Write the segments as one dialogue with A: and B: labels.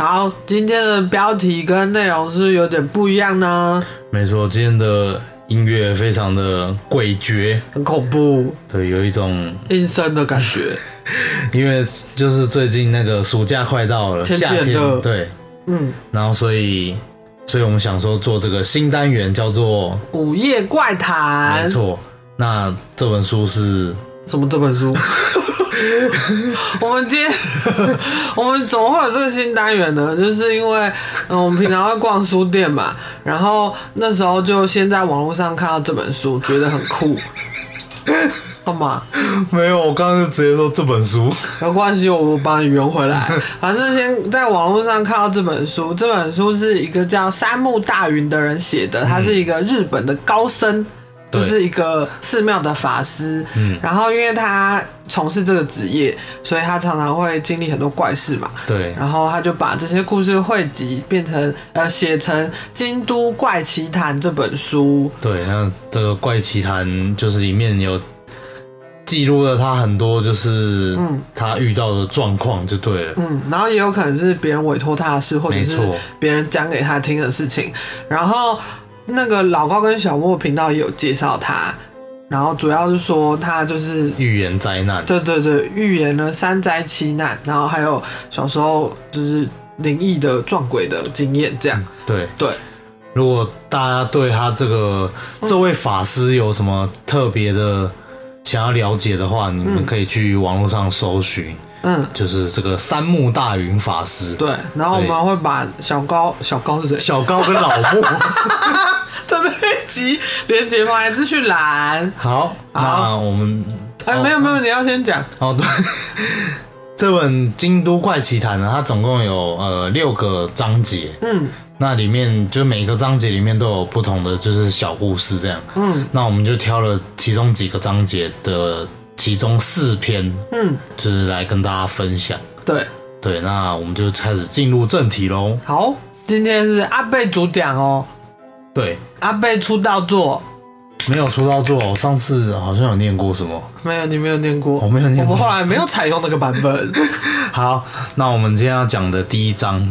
A: 好，今天的标题跟内容是有点不一样呢。
B: 没错，今天的音乐非常的诡谲，
A: 很恐怖，
B: 对，有一种
A: 阴森的感觉。
B: 因为就是最近那个暑假快到了，夏
A: 很热
B: 对，
A: 嗯，
B: 然后所以，所以我们想说做这个新单元叫做，
A: 午夜怪谈，
B: 没错，那这本书是
A: 什么这本书？我们今天 我们怎么会有这个新单元呢？就是因为嗯，我们平常会逛书店嘛，然后那时候就先在网络上看到这本书，觉得很酷。干嘛？
B: 没有，我刚刚就直接说这本书，
A: 没关系，我帮你圆回来。反正先在网络上看到这本书，这本书是一个叫山木大云的人写的，他是一个日本的高僧，就是一个寺庙的法师。
B: 嗯
A: 然后因为他从事这个职业，所以他常常会经历很多怪事嘛。
B: 对，
A: 然后他就把这些故事汇集，变成呃写成《京都怪奇谈》这本书。
B: 对，那这个怪奇谈就是里面有记录了他很多就是
A: 嗯
B: 他遇到的状况，就对了，
A: 嗯，然后也有可能是别人委托他的事，或者是别人讲给他听的事情。然后那个老高跟小莫频道也有介绍他，然后主要是说他就是
B: 预言灾难，
A: 对对对，预言了三灾七难，然后还有小时候就是灵异的撞鬼的经验，这样。
B: 对。
A: 对，
B: 如果大家对他这个这位法师有什么特别的想要了解的话，你们可以去网络上搜寻，
A: 嗯，
B: 就是这个三木大云法师，
A: 对。然后我们会把小高小高是谁？
B: 小高跟老木。
A: 的那一集连接放在资讯栏。
B: 好，那我们
A: 哎，没有没有，你要先讲。
B: 哦对，这本《京都怪奇谈》呢，它总共有呃六个章节，
A: 嗯
B: 那里面就每个章节里面都有不同的就是小故事这样。
A: 嗯
B: 那我们就挑了其中几个章节的其中四篇，
A: 嗯，
B: 就是来跟大家分享。
A: 对。
B: 对，那我们就开始进入正题喽。
A: 好，今天是阿贝主讲哦。
B: 对，
A: 阿贝出道作
B: 没有出道作，我上次好像有念过什么。
A: 没有？你没有念过？
B: 我没有念过
A: 我们后来没有采用那个版本。
B: 好，那我们今天要讲的第一章，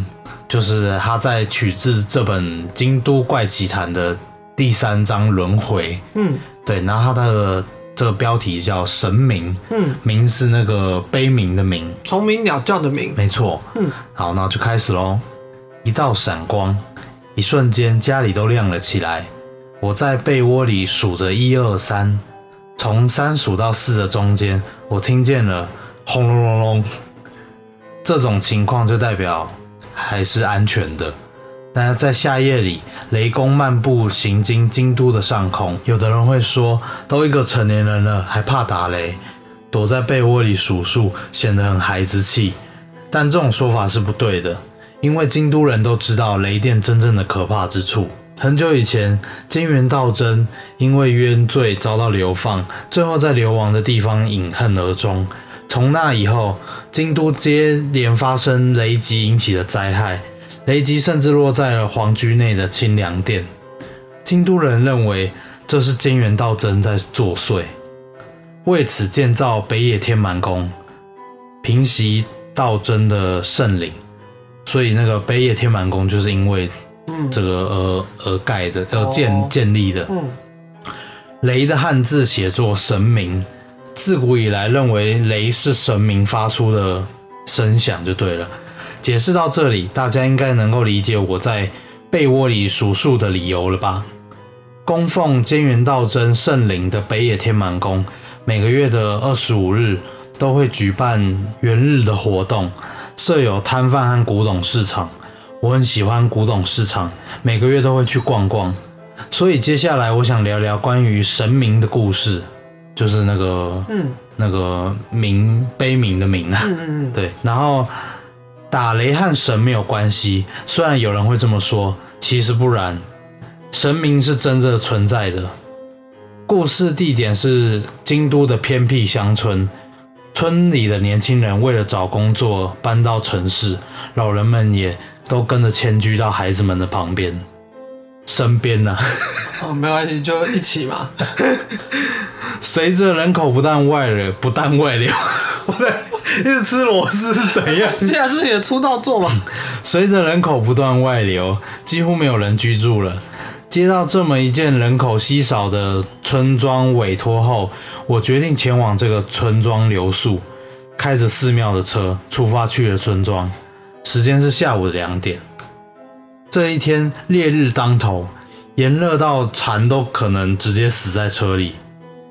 B: 就是他在取自这本《京都怪奇谈》的第三章轮回。
A: 嗯
B: 对，然后他的这个标题叫神明，
A: 嗯，
B: 明是那个悲鸣的鸣，
A: 虫鸣鸟叫的鸣。
B: 没错。
A: 嗯，
B: 好，那就开始喽。一道闪光，一瞬间家里都亮了起来。我在被窝里数着一二三，从三数到四的中间，我听见了轰隆隆隆。这种情况就代表还是安全的。那在夏夜里，雷公漫步行经京都的上空，有的人会说，都一个成年人了，还怕打雷？躲在被窝里数数，显得很孩子气。但这种说法是不对的，因为京都人都知道雷电真正的可怕之处。很久以前，金元道真因为冤罪遭到流放，最后在流亡的地方饮恨而终。从那以后，京都接连发生雷击引起的灾害，雷击甚至落在了皇居内的清凉殿。京都人认为这是金元道真在作祟，为此建造北野天满宫，平息道真的圣灵。所以那个北野天满宫就是因为
A: 嗯
B: 这个而而盖的，而
A: 哦
B: 建建立的。
A: 嗯
B: 雷的汉字写作神明，自古以来认为雷是神明发出的声响就对了。解释到这里，大家应该能够理解我在被窝里数数的理由了吧？供奉菅原道真圣灵的北野天满宫，每个月的二十五日都会举办元日的活动，设有摊贩和古董市场。我很喜欢古董市场，每个月都会去逛逛。所以接下来我想聊聊关于神明的故事，就是那个
A: 嗯
B: 那个名悲鸣的鸣啊，
A: 嗯嗯
B: 对，然后打雷和神没有关系，虽然有人会这么说，其实不然，神明是真正存在的。故事地点是京都的偏僻乡村，村里的年轻人为了找工作搬到城市，老人们也都跟着迁居到孩子们的旁边、身边呢、
A: 哦，没关系，就一起嘛。
B: 随着人口不但外流，不但外流，我 在一直吃螺丝是怎样？
A: 现在是你的出道作嘛。
B: 随着人口不断外流，几乎没有人居住了。接到这么一件人口稀少的村庄委托后，我决定前往这个村庄留宿，开着寺庙的车出发去了村庄。时间是下午的两点。这一天烈日当头，炎热到蝉都可能直接死在车里，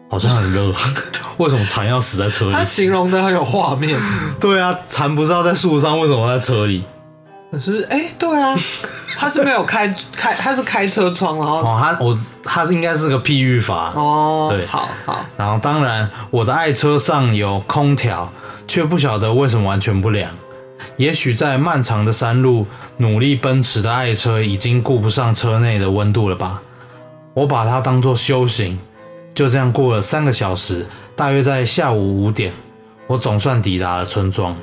B: 好像很热。为什么蝉要死在车里
A: 他？形容的很有画面，
B: 对啊，蝉不知道在树上，为什么在车里？
A: 可是哎、对啊，他是没有开开，他是开车窗，然后
B: 哦，他我他是应该是个譬喻法。
A: 哦，
B: 对
A: 好好，
B: 然后当然，我的爱车上有空调，却不晓得为什么完全不凉。也许在漫长的山路努力奔驰的爱车已经顾不上车内的温度了吧？我把它当做修行，就这样过了三个小时。大约在下午五点，我总算抵达了村庄。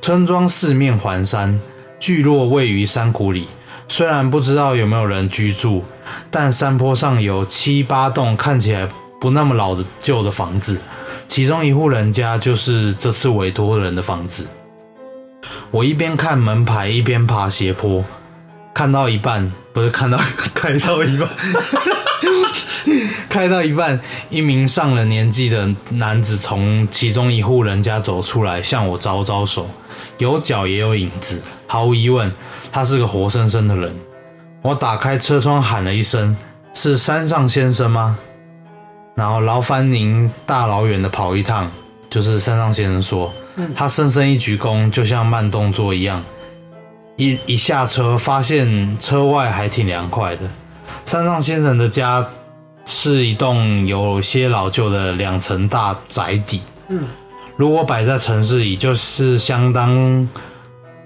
B: 村庄四面环山，聚落位于山谷里。虽然不知道有没有人居住，但山坡上有七八栋看起来不那么老的旧的房子，其中一户人家就是这次委托人的房子。我一边看门牌，一边爬斜坡，看到一半，不是看到 开到一半，开到一半，一名上了年纪的男子从其中一户人家走出来，向我招招手，有脚也有影子，毫无疑问，他是个活生生的人。我打开车窗喊了一声：“是山上先生吗？”然后劳烦您大老远的跑一趟，就是山上先生说，他深深一鞠躬，就像慢动作一样，一一下车，发现车外还挺凉快的。山上先生的家是一栋有些老旧的两层大宅邸，
A: 嗯，
B: 如果摆在城市里，就是相当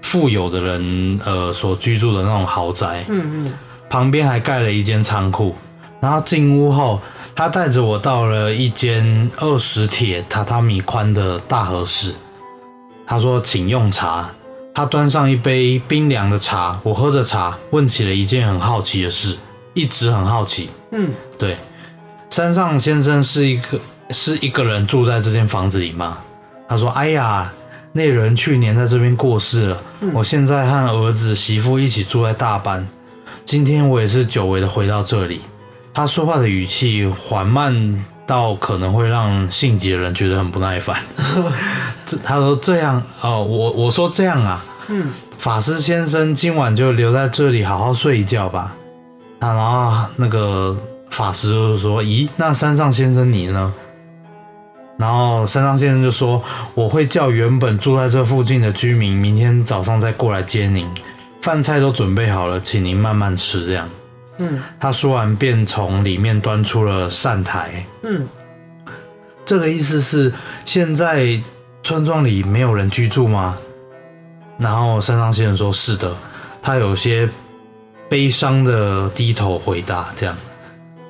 B: 富有的人呃所居住的那种豪宅。
A: 嗯嗯，
B: 旁边还盖了一间仓库。然后进屋后，他带着我到了一间二十铁榻榻米宽的大和室。他说：“请用茶。”他端上一杯冰凉的茶，我喝着茶，问起了一件很好奇的事，一直很好奇。
A: 嗯，
B: 对，山上先生是一个是一个人住在这间房子里吗？他说：“哎呀，那人去年在这边过世了，我现在和儿子媳妇一起住在大阪。今天我也是久违的回到这里。”他说话的语气缓慢到可能会让性急的人觉得很不耐烦。这他说这样哦，我我说这样啊，
A: 嗯，
B: 法师先生今晚就留在这里好好睡一觉吧。啊，然后那个法师就是说：“咦，那山上先生你呢？”然后山上先生就说：“我会叫原本住在这附近的居民，明天早上再过来接您。饭菜都准备好了，请您慢慢吃。”这样，
A: 嗯
B: 他说完便从里面端出了扇台。
A: 嗯，
B: 这个意思是现在村庄里没有人居住吗？然后山上先生说：“是的。”他有些悲伤的低头回答：“这样，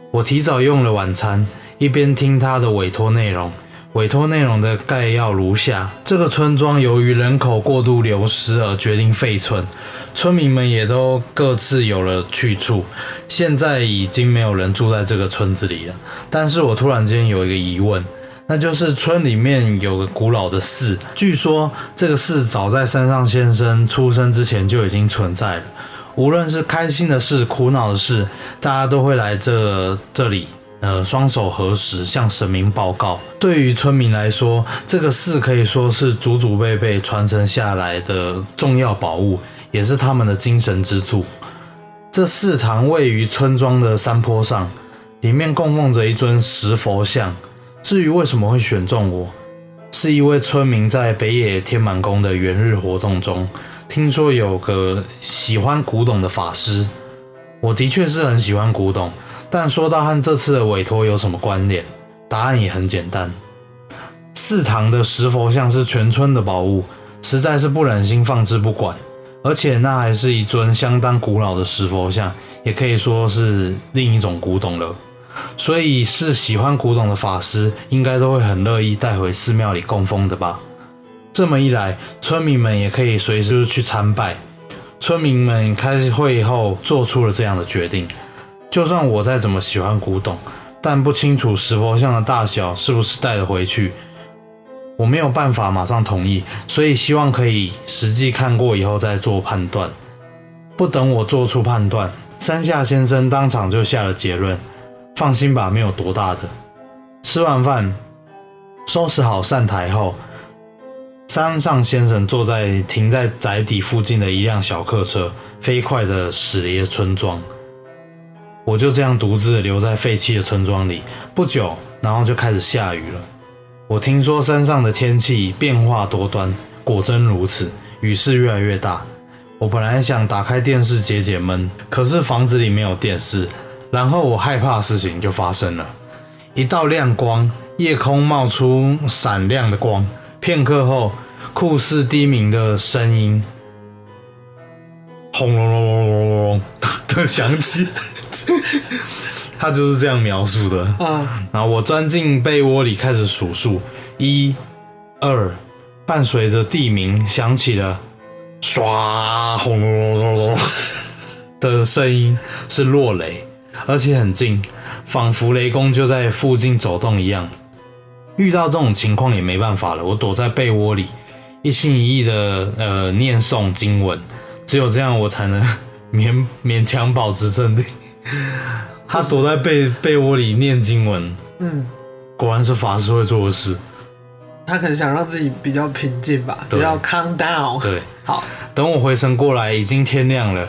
B: 我提早用了晚餐，一边听他的委托内容。委托内容的概要如下：这个村庄由于人口过度流失而决定废村，村民们也都各自有了去处。现在已经没有人住在这个村子里了。但是我突然间有一个疑问，那就是村里面有个古老的寺，据说这个寺早在山上先生出生之前就已经存在了。无论是开心的事、苦恼的事，大家都会来这这里，呃，双手合十向神明报告。对于村民来说，这个寺可以说是祖祖辈辈传承下来的重要宝物，也是他们的精神支柱。这寺堂位于村庄的山坡上，里面供奉着一尊石佛像。至于为什么会选中我，是一位村民在北野天满宫的元日活动中，听说有个喜欢古董的法师。我的确是很喜欢古董，但说到和这次的委托有什么关联，答案也很简单。寺堂的石佛像是全村的宝物，实在是不忍心放置不管。而且那还是一尊相当古老的石佛像，也可以说是另一种古董了。所以是喜欢古董的法师，应该都会很乐意带回寺庙里供奉的吧。这么一来，村民们也可以随时去参拜。村民们开会后做出了这样的决定：就算我再怎么喜欢古董，但不清楚石佛像的大小是不是带得回去。我没有办法马上同意，所以希望可以实际看过以后再做判断。不等我做出判断，山下先生当场就下了结论：“放心吧，没有多大的。”吃完饭，收拾好扇台后，山上先生坐在停在宅邸附近的一辆小客车，飞快地驶离村庄。我就这样独自留在废弃的村庄里。不久，然后就开始下雨了。我听说山上的天气变化多端，果真如此，雨势越来越大。我本来想打开电视解解闷，可是房子里没有电视。然后我害怕的事情就发生了，一道亮光，夜空冒出闪亮的光。片刻后，酷似低鸣的声音，轰隆隆隆隆隆的响起。他就是这样描述的。
A: 嗯，
B: 然后我钻进被窝里开始数数，一、二，伴随着地鸣响起了唰轰隆隆隆隆的声音，是落雷，而且很近，仿佛雷公就在附近走动一样。遇到这种情况也没办法了，我躲在被窝里，一心一意的呃念诵经文，只有这样我才能 勉勉强保持镇定。他躲在被被窝里念经文，
A: 嗯，
B: 果然是法师会做的事。
A: 他可能想让自己比较平静吧，比
B: 对
A: 较 calm down。
B: 对，
A: 好，
B: 等我回神过来，已经天亮了。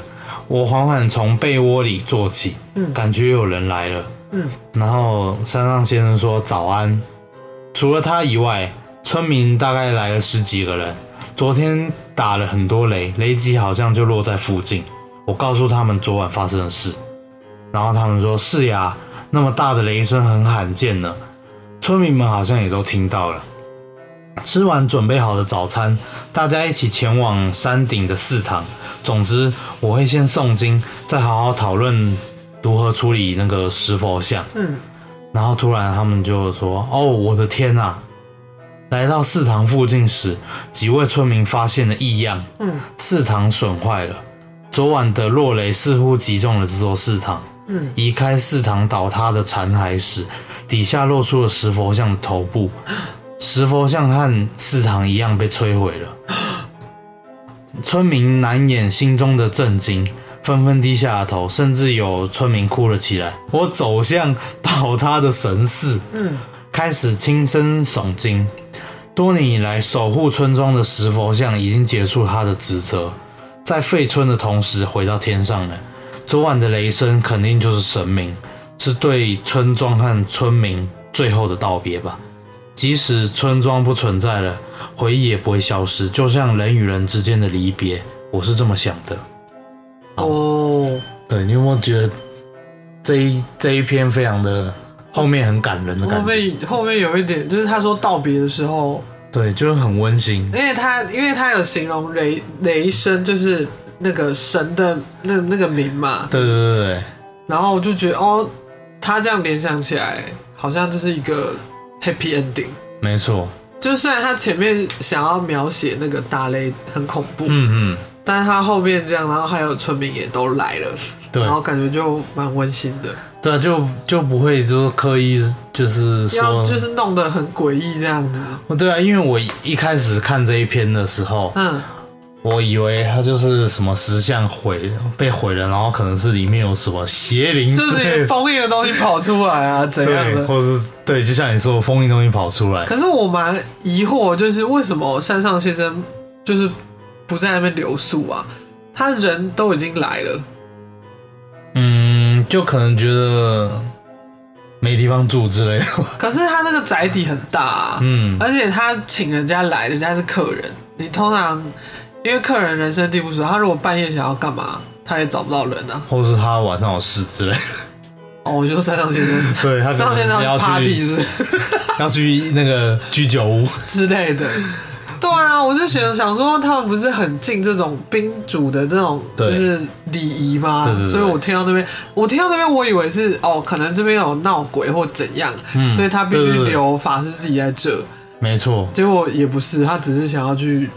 B: 我缓缓从被窝里坐起，
A: 嗯
B: 感觉有人来了。
A: 嗯，
B: 然后山上先生说早安。除了他以外，村民大概来了十几个人。昨天打了很多雷，雷击好像就落在附近。我告诉他们昨晚发生的事，然后他们说是呀，那么大的雷声很罕见呢。村民们好像也都听到了。吃完准备好的早餐，大家一起前往山顶的寺堂。总之，我会先诵经，再好好讨论如何处理那个石佛像。
A: 嗯，
B: 然后突然他们就说：“哦，我的天呐！”来到寺堂附近时，几位村民发现了异样。
A: 嗯，
B: 寺堂损坏了，昨晚的落雷似乎击中了这座寺堂。
A: 嗯，
B: 移开寺堂倒塌的残骸时，底下露出了石佛像的头部。石佛像和寺堂一样被摧毁了。村民难掩心中的震惊，纷纷低下了头，甚至有村民哭了起来。我走向倒塌的神寺，
A: 嗯，
B: 开始轻声诵经。多年以来，守护村庄的石佛像已经结束他的职责，在废村的同时回到天上了。昨晚的雷声肯定就是神明，是对村庄和村民最后的道别吧。即使村庄不存在了，回忆也不会消失，就像人与人之间的离别，我是这么想的。
A: 哦，
B: 对你有没有觉得这一这一篇非常的后面很感人的感觉？
A: 后面后面有一点，就是他说道别的时候，
B: 对，就是很温馨。
A: 因为他因为他有形容雷雷声，就是那个神的那那个名嘛，
B: 对对对对，
A: 然后我就觉得哦，他这样联想起来，好像就是一个 happy ending。
B: 没错。
A: 就虽然他前面想要描写那个打雷很恐怖，
B: 嗯嗯，
A: 但是他后面这样，然后还有村民也都来了，
B: 对
A: 然后感觉就蛮温馨的，
B: 对啊，就就不会就是刻意就是，
A: 要就是弄得很诡异这样子。
B: 对啊，因为我一开始看这一篇的时候，
A: 嗯，
B: 我以为它就是什么石像毁被毁了，然后可能是里面有什么邪灵
A: 就是封印的东西跑出来啊，怎样，的？
B: 或者是对，就像你说，封印东西跑出来，
A: 可是我蛮疑惑，就是为什么山上先生就是不在那边留宿啊？他人都已经来了，嗯
B: 就可能觉得没地方住之类的。
A: 可是他那个宅邸很大、啊，
B: 嗯，
A: 而且他请人家来，人家是客人，你通常因为客人人生地不熟，他如果半夜想要干嘛，他也找不到人啊。
B: 或是他晚上有事之类的。
A: 哦，我就山上先生，
B: 对
A: 山上先生
B: 要
A: party 是不是
B: 要去那个居酒屋。
A: 之类的？对啊，我就想想说，他们不是很敬这种宾主的这种就是礼仪吗？所以我听到那边，我听到那边，我以为是哦，可能这边有闹鬼或怎样，
B: 嗯
A: 所以他必须留法师自己在这。
B: 没错，
A: 结果也不是，他只是想要去，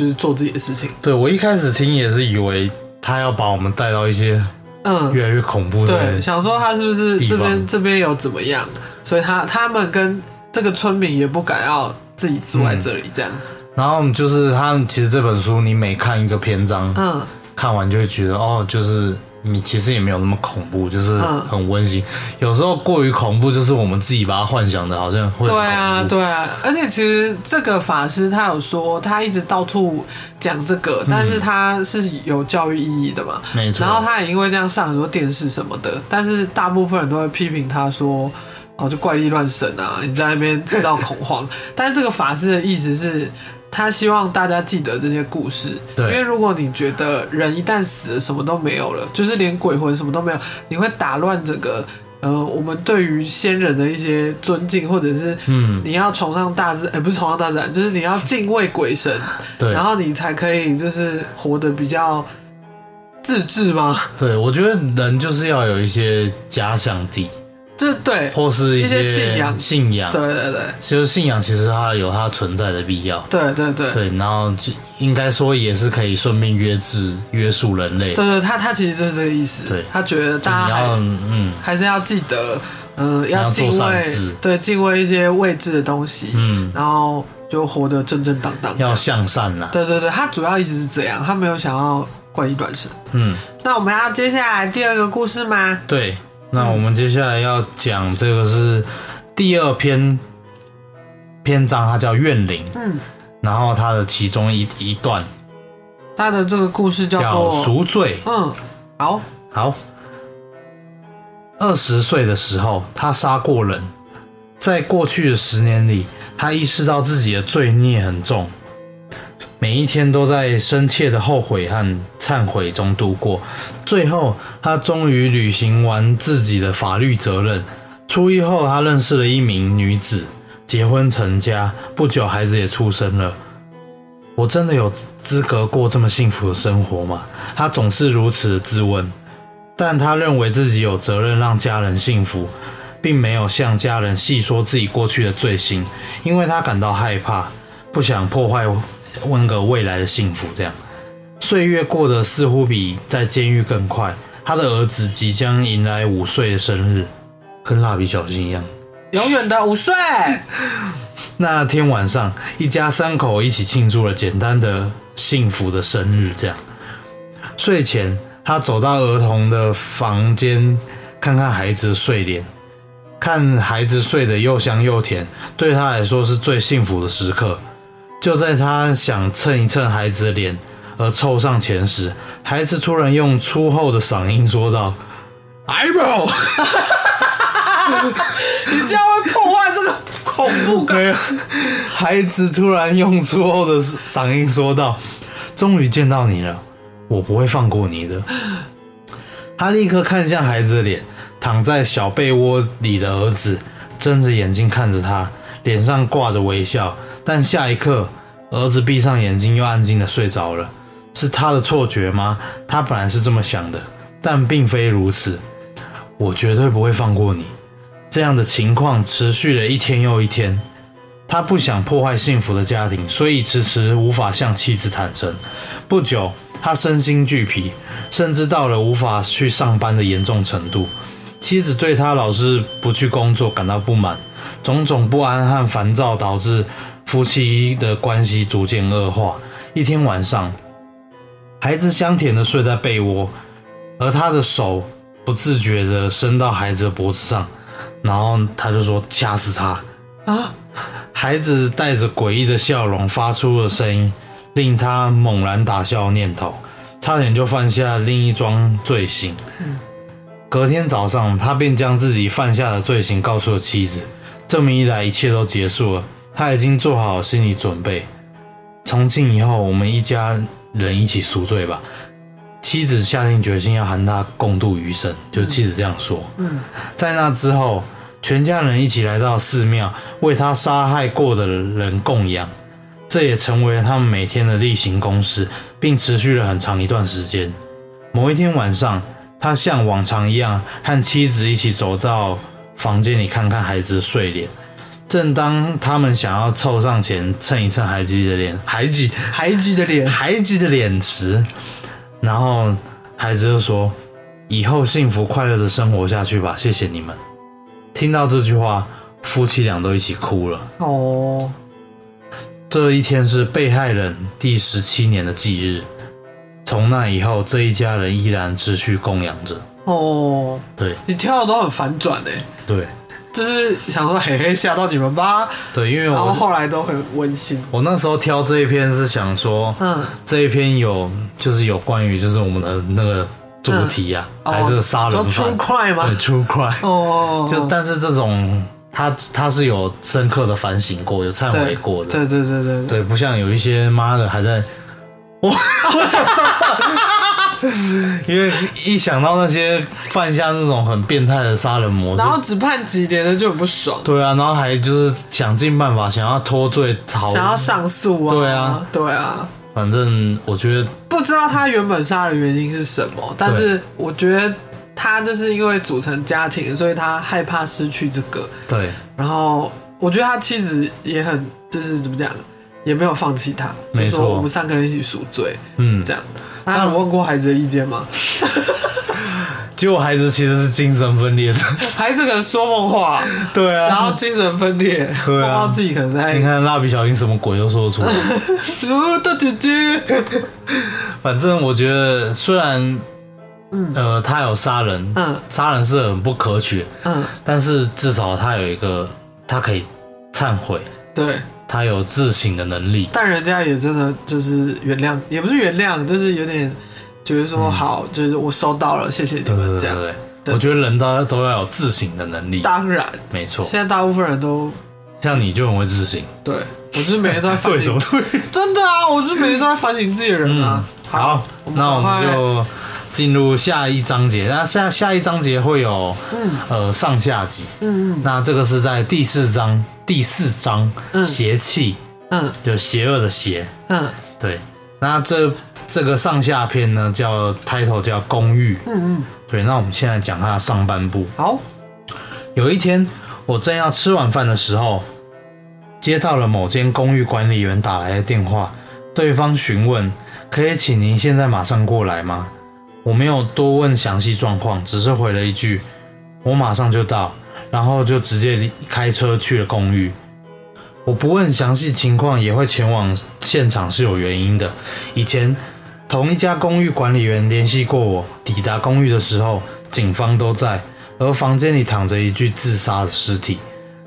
A: 就是做自己的事情。
B: 对我一开始听也是以为他要把我们带到一些
A: 嗯，
B: 越来越恐怖的
A: 对，想说他是不是这
B: 地方
A: 边这边有怎么样，所以他他们跟这个村民也不敢要自己住在这里这样子。
B: 然后就是他们其实这本书，你每看一个篇章，
A: 嗯，
B: 看完就会觉得哦，就是你其实也没有那么恐怖，就是
A: 嗯
B: 很温馨。有时候过于恐怖，就是我们自己把它幻想的好像会很
A: 对啊，对啊，而且其实这个法师他有说，他一直到处讲这个，但是他是有教育意义的嘛。
B: 没错。
A: 然后他也因为这样上很多电视什么的，但是大部分人都会批评他说。哦，就怪力乱神啊！你在那边制造恐慌，但是这个法师的意思是，他希望大家记得这些故事，
B: 对。
A: 因为如果你觉得人一旦死了，什么都没有了，就是连鬼魂什么都没有，你会打乱整个呃我们对于先人的一些尊敬，或者是
B: 嗯，
A: 你要崇尚大自，哎、不是崇尚大自然，就是你要敬畏鬼神，
B: 对。
A: 然后你才可以就是活得比较自治吗？
B: 对，我觉得人就是要有一些假想敌，
A: 这对，
B: 或是
A: 一些
B: 些
A: 信仰
B: 信仰。
A: 对对对
B: 其实信仰其实它有它存在的必要。
A: 对对对
B: 对，然后就应该说也是可以顺便约制约束人类。
A: 对对，他他其实就是这个意思。
B: 对
A: 他觉得大家还
B: 嗯
A: 还是要记得，嗯、要敬畏
B: 善事，
A: 对，敬畏一些未知的东西，
B: 嗯，
A: 然后就活得正正当当。
B: 要向善啦。
A: 对对对，他主要一直是这样，他没有想要怪力乱神。
B: 嗯，
A: 那我们要接下来第二个故事吗？
B: 对。那我们接下来要讲这个是第二篇篇章，它叫怨灵，
A: 嗯，
B: 然后它的其中一一段。
A: 它的这个故事叫
B: 叫
A: 做
B: 赎罪。
A: 嗯，好，
B: 好，二十岁的时候，他杀过人。在过去的十年里，他意识到自己的罪孽很重，每一天都在深切的后悔和忏悔中度过。最后，他终于履行完自己的法律责任。出狱后，他认识了一名女子，结婚成家，不久孩子也出生了。我真的有资格过这么幸福的生活吗？他总是如此的自问，但他认为自己有责任让家人幸福，并没有向家人细说自己过去的罪行，因为他感到害怕，不想破坏问个未来的幸福。这样，岁月过得似乎比在监狱更快。他的儿子即将迎来五岁的生日，跟蜡笔小新一样。
A: 永远的五岁。
B: 那天晚上，一家三口一起庆祝了简单的幸福的生日。这样，睡前他走到儿童的房间，看看孩子的睡脸，看孩子睡得又香又甜，对他来说是最幸福的时刻。就在他想蹭一蹭孩子的脸而凑上前时，孩子突然用粗厚的嗓音说道：“eyebrow。”
A: 你这样会破坏这个恐怖感。
B: 没有，孩子突然用粗厚的嗓音说道：“终于见到你了，我不会放过你的。”他立刻看向孩子的脸，躺在小被窝里的儿子睁着眼睛看着他，脸上挂着微笑。但下一刻，儿子闭上眼睛，又安静的睡着了。是他的错觉吗？他本来是这么想的，但并非如此。我绝对不会放过你。这样的情况持续了一天又一天。他不想破坏幸福的家庭，所以迟迟无法向妻子坦诚。不久，他身心俱疲，甚至到了无法去上班的严重程度。妻子对他老是不去工作感到不满，种种不安和烦躁导致夫妻的关系逐渐恶化。一天晚上，孩子香甜的睡在被窝，而他的手不自觉的伸到孩子的脖子上，然后他就说：“掐死他。”
A: 啊！
B: 孩子带着诡异的笑容发出了声音，令他猛然打消念头，差点就犯下另一桩罪行。隔天早上，他便将自己犯下的罪行告诉了妻子。这么一来，一切都结束了。他已经做好心理准备，从今以后，我们一家人一起赎罪吧。妻子下定决心要和他共度余生，就妻子这样说。
A: 嗯，
B: 在那之后，全家人一起来到寺庙，为他杀害过的人供养，这也成为了他们每天的例行公事，并持续了很长一段时间。某一天晚上，他像往常一样和妻子一起走到房间里看看孩子的睡脸。正当他们想要凑上前蹭一蹭孩子的脸，孩子。
A: 孩子的脸，
B: 孩子的脸时，然后孩子就说：“以后幸福快乐的生活下去吧，谢谢你们。”听到这句话，夫妻俩都一起哭了。
A: 哦，
B: 这一天是被害人第十七年的忌日，从那以后，这一家人依然持续供养着。
A: 哦，
B: 对。
A: 你跳的都很反转哎，
B: 对
A: 就是想说嘿嘿吓到你们吧，
B: 对，因为
A: 然后
B: 我
A: 后来都很温馨。
B: 我那时候挑这一篇是想说，
A: 嗯，
B: 这一篇有就是有关于就是我们的那个主题啊，还是杀人犯。
A: true crime 吗？
B: 对 true crime，、
A: 哦，
B: 就但是这种他他是有深刻的反省过，有忏悔过的，
A: 对对对对对，
B: 对，不像有一些妈的还在，我我讲脏话，因为一想到那些犯下那种很变态的杀人魔，
A: 然后只判几年的就很不爽，
B: 对啊，然后还就是想尽办法想要脱罪逃，
A: 想要上诉啊，
B: 对啊，
A: 对啊，
B: 反正我觉得
A: 不知道他原本杀人原因是什么，但是我觉得他就是因为组成家庭，所以他害怕失去这个，
B: 对。
A: 然后我觉得他妻子也很就是怎么讲，也没有放弃他，就说我们三个人一起赎罪
B: 嗯。
A: 这，样。那有问过孩子的意见吗？
B: 结果孩子其实是精神分裂的，
A: 孩子可能说梦话，
B: 对啊，
A: 然后精神分裂，
B: 对啊。
A: 自己可能在
B: 你看蜡笔小新什么鬼都说得出来。
A: 呃大姐姐，
B: 反正我觉得，虽然
A: 嗯。
B: 呃他有杀人，
A: 嗯。
B: 杀人是很不可取，
A: 嗯，
B: 但是至少他有一个，他可以忏悔，
A: 对。
B: 他有自省的能力。
A: 但人家也真的就是原谅，也不是原谅，就是有点觉得说好，就是我收到了，谢谢你
B: 对对
A: 们这样。
B: 对对，
A: 对
B: 我觉得人都都要有自省的能力，
A: 当然，
B: 没错。
A: 现在大部分人都
B: 像你就很会自省，
A: 对我就是每天都在反省，
B: 对？
A: 真的啊，我就是每天都在反省自己的人啊。
B: 好，那我们就进入下一章节。那下下一章节会有
A: 嗯
B: 呃上下集。
A: 嗯嗯
B: 那这个是在第四章，第四章
A: 嗯
B: 邪气，
A: 嗯
B: 就邪恶的邪。
A: 嗯
B: 对，那这这个上下篇呢，叫 title 叫公寓。
A: 嗯嗯，
B: 对，那我们现在讲它的上半部。
A: 好，
B: 有一天，我正要吃晚饭的时候，接到了某间公寓管理员打来的电话，对方询问：“可以请您现在马上过来吗？”我没有多问详细状况，只是回了一句：“我马上就到。”然后就直接离开车去了公寓。我不问详细情况，也会前往现场是有原因的。以前同一家公寓管理员联系过我，抵达公寓的时候，警方都在，而房间里躺着一具自杀的尸体。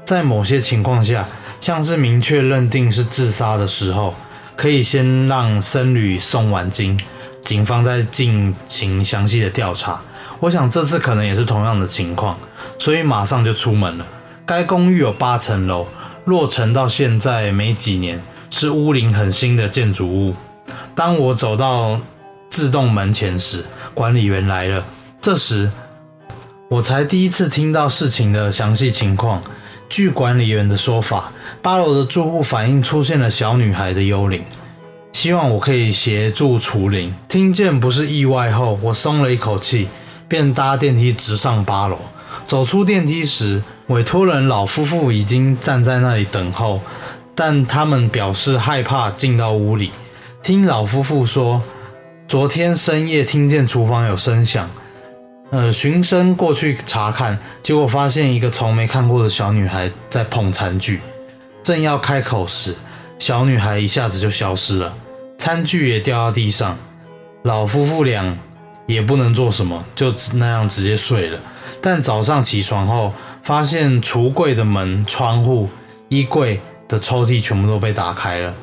B: 在某些情况下，像是明确认定是自杀的时候，可以先让僧侣诵完经，警方再进行详细的调查。我想这次可能也是同样的情况，所以马上就出门了。该公寓有八层楼，落成到现在没几年，是屋龄很新的建筑物。当我走到自动门前时，管理员来了。这时，我才第一次听到事情的详细情况。据管理员的说法，八楼的住户反映出现了小女孩的幽灵，希望我可以协助除灵。听见不是意外后，我松了一口气，便搭电梯直上八楼。走出电梯时，委托人老夫妇已经站在那里等候，但他们表示害怕进到屋里。听老夫妇说，昨天深夜听见厨房有声响，呃，循声过去查看，结果发现一个从没看过的小女孩在碰餐具。正要开口时，小女孩一下子就消失了，餐具也掉到地上。老夫妇俩也不能做什么，就那样直接睡了。但早上起床后，发现橱柜的门、窗户、衣柜的抽屉全部都被打开了，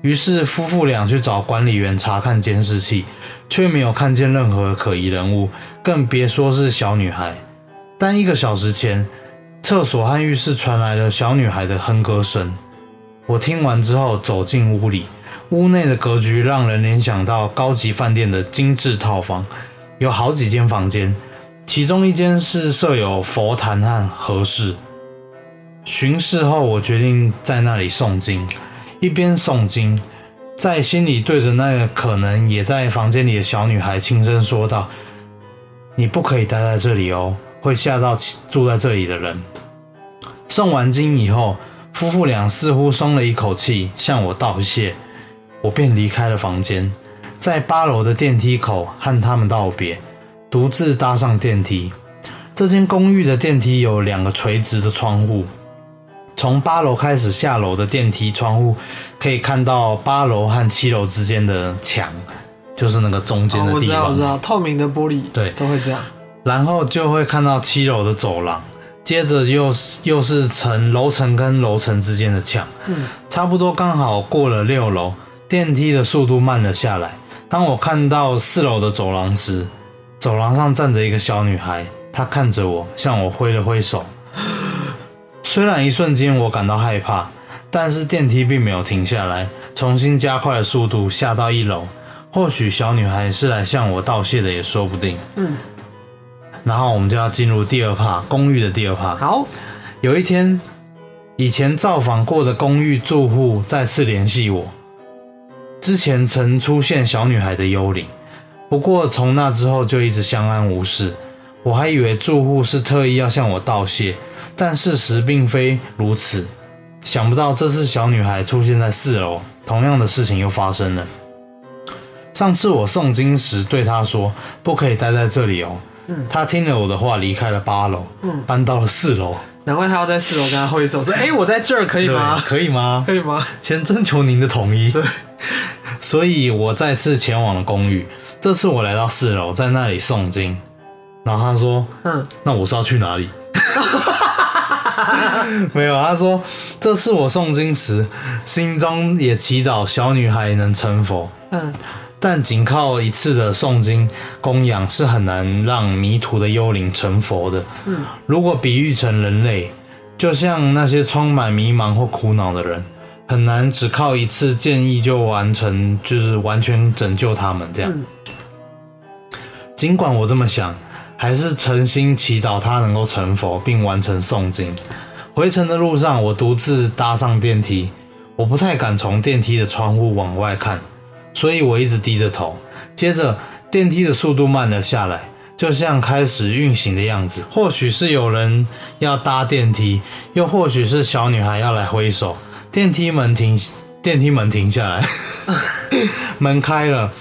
B: 于是夫妇俩去找管理员查看监视器，却没有看见任何可疑人物，更别说是小女孩。但一个小时前，厕所和浴室传来了小女孩的哼歌声。我听完之后走进屋里，屋内的格局让人联想到高级饭店的精致套房，有好几间房间，其中一间是设有佛坛和合室。巡视后，我决定在那里诵经，一边诵经，在心里对着那个可能也在房间里的小女孩轻声说道：“你不可以待在这里哦，会吓到住在这里的人。”诵完经以后，夫妇俩似乎松了一口气，向我道谢，我便离开了房间，在八楼的电梯口和他们道别，独自搭上电梯。这间公寓的电梯有两个垂直的窗户。从八楼开始下楼的电梯窗户，可以看到八楼和七楼之间的墙，就是那个中间的
A: 哦，我
B: 地
A: 知道，我。知道，透明的玻璃，
B: 对
A: 都会这样。
B: 然后就会看到七楼的走廊，接着又又是层楼层跟楼层之间的墙，
A: 嗯，
B: 差不多刚好过了六楼，电梯的速度慢了下来。当我看到四楼的走廊时，走廊上站着一个小女孩，她看着我，向我挥了挥手。虽然一瞬间我感到害怕，但是电梯并没有停下来，重新加快了速度下到一楼。或许小女孩是来向我道谢的，也说不定。
A: 嗯，
B: 然后我们就要进入第二趴，公寓的第二趴。
A: 好，
B: 有一天，以前造访过的公寓住户再次联系我，之前曾出现小女孩的幽灵，不过从那之后就一直相安无事。我还以为住户是特意要向我道谢，但事实并非如此。想不到这次小女孩出现在四楼，同样的事情又发生了。上次我诵经时对她说：“不可以待在这里哦。”
A: 嗯
B: 她听了我的话，离开了八楼，
A: 嗯
B: 搬到了四楼。
A: 难怪他要在四楼跟他挥手，说：“哎、我在这儿，可以吗？
B: 可以吗？
A: 可以吗
B: 先征求您的同意。
A: 对，
B: 所以我再次前往了公寓。这次我来到四楼，在那里诵经。然后他说：“
A: 嗯，
B: 那我是要去哪里？” 没有，他说这次我诵经时，心中也祈祷小女孩能成佛。
A: 嗯，
B: 但仅靠一次的诵经供养是很难让迷途的幽灵成佛的。
A: 嗯，
B: 如果比喻成人类，就像那些充满迷茫或苦恼的人，很难只靠一次建议就完成，就是完全拯救他们这样。
A: 嗯
B: 尽管我这么想，还是诚心祈祷他能够成佛并完成诵经。回程的路上，我独自搭上电梯，我不太敢从电梯的窗户往外看，所以我一直低着头。接着，电梯的速度慢了下来，就像开始运行的样子。或许是有人要搭电梯，又或许是小女孩要来挥手。电梯门停，电梯门停下来，门开了，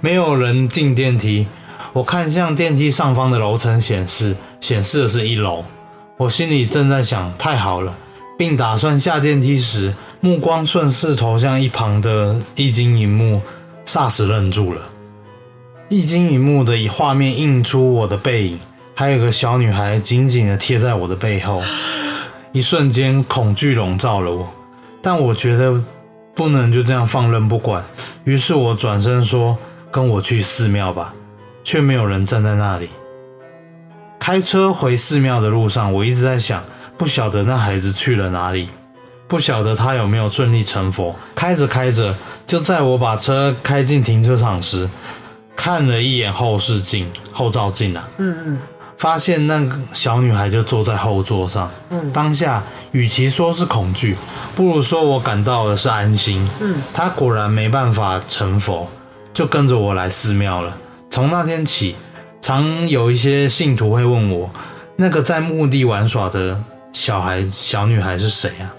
B: 没有人进电梯。我看向电梯上方的楼层显示，显示的是一楼。我心里正在想，太好了，并打算下电梯时，目光顺势投向一旁的液晶荧幕，霎时愣住了。液晶荧幕的画面映出我的背影，还有个小女孩紧紧地贴在我的背后。一瞬间，恐惧笼罩了我，但我觉得不能就这样放任不管，于是我转身说：“跟我去寺庙吧。”却没有人站在那里。开车回寺庙的路上，我一直在想，不晓得那孩子去了哪里，不晓得他有没有顺利成佛。开着开着，就在我把车开进停车场时，看了一眼后视镜、后照镜啊，
A: 嗯嗯
B: 发现那个小女孩就坐在后座上。
A: 嗯
B: 当下，与其说是恐惧，不如说我感到的是安心。
A: 嗯
B: 她果然没办法成佛，就跟着我来寺庙了。从那天起，常有一些信徒会问我，那个在墓地玩耍的小孩、小女孩是谁啊？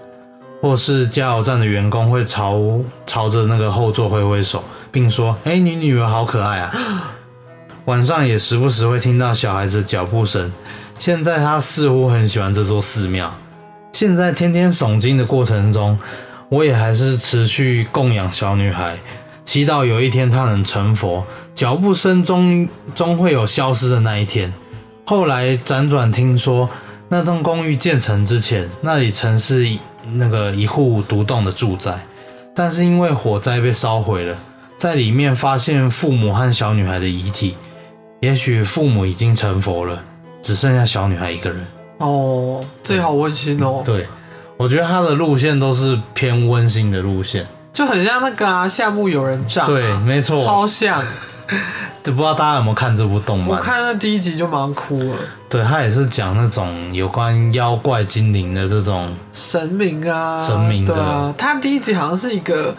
B: 或是加油站的员工会朝朝着那个后座挥挥手，并说：“哎，你女儿好可爱啊！” 晚上也时不时会听到小孩子的脚步声。现在他似乎很喜欢这座寺庙。现在天天诵经的过程中，我也还是持续供养小女孩，祈祷有一天她能成佛。脚步声终终会有消失的那一天。后来辗转听说，那栋公寓建成之前，那里曾是一那个一户独栋的住宅。但是因为火灾被烧毁了，在里面发现父母和小女孩的遗体。也许父母已经成佛了，只剩下小女孩一个人。
A: 哦，这好温馨哦。
B: 对，我觉得他的路线都是偏温馨的路线，
A: 就很像那个啊，夏目友人帐、啊。
B: 对，没错，
A: 超像。
B: 就 不知道大家有没有看这部动漫？
A: 我看那第一集就蛮哭了。
B: 对他也是讲那种有关妖怪精灵的这种
A: 神明啊，
B: 神明的。
A: 他第一集好像是一个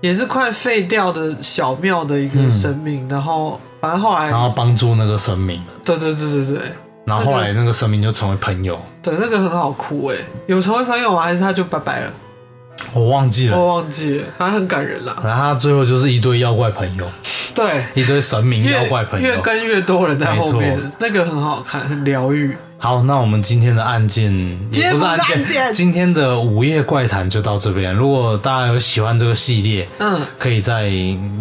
A: 也是快废掉的小庙的一个神明，然后反正后来
B: 然后帮助那个神明，
A: 对对对对对，
B: 然后后来那个神明就成为朋友。
A: 对，那个很好哭哎，有成为朋友吗？还是他就拜拜了？
B: 我忘记了，
A: 我忘记了，反正很感人啦。
B: 然后他最后就是一堆妖怪朋友，
A: 对，
B: 一堆神明妖怪朋友，
A: 越跟越多人在后面，那个很好看，很疗愈。
B: 好，那我们今天的案件也不是案
A: 今天案件
B: 今天的午夜怪谈就到这边。如果大家有喜欢这个系列，
A: 嗯
B: 可以在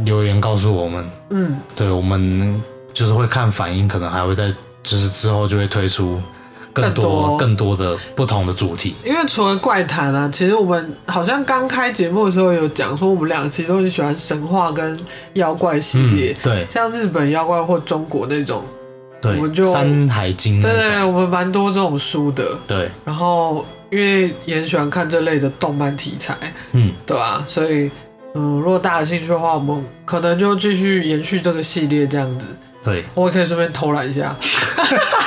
B: 留言告诉我们。
A: 嗯，
B: 对我们就是会看反应，可能还会在就是之后就会推出更多
A: 更多
B: 的不同的主题。
A: 因为除了怪谈啊，其实我们好像刚开节目的时候有讲说，我们两个其实都很喜欢神话跟妖怪系列，
B: 嗯，对
A: 像日本妖怪或中国那种。
B: 对，
A: 我们就
B: 山海经那
A: 对对，我们蛮多这种书的。
B: 对，
A: 然后因为也很喜欢看这类的动漫题材，
B: 嗯，
A: 对啊，所以嗯，如果大家有兴趣的话，我们可能就继续延续这个系列这样子。
B: 对，
A: 我也可以顺便偷懒一下。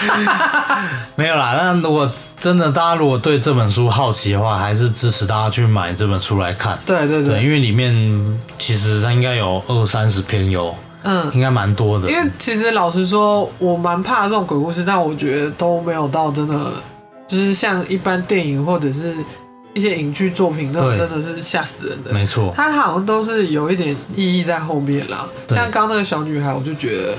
B: 没有啦。那如果真的大家如果对这本书好奇的话，还是支持大家去买这本书来看。对，
A: 对对对，
B: 因为里面其实它应该有二三十篇有，
A: 嗯，
B: 应该蛮多的。
A: 因为其实老实说，我蛮怕这种鬼故事，但我觉得都没有到真的，就是像一般电影或者是一些影剧作品那种，真的是吓死人的。
B: 没错，
A: 它好像都是有一点意义在后面啦。像刚刚那个小女孩，我就觉得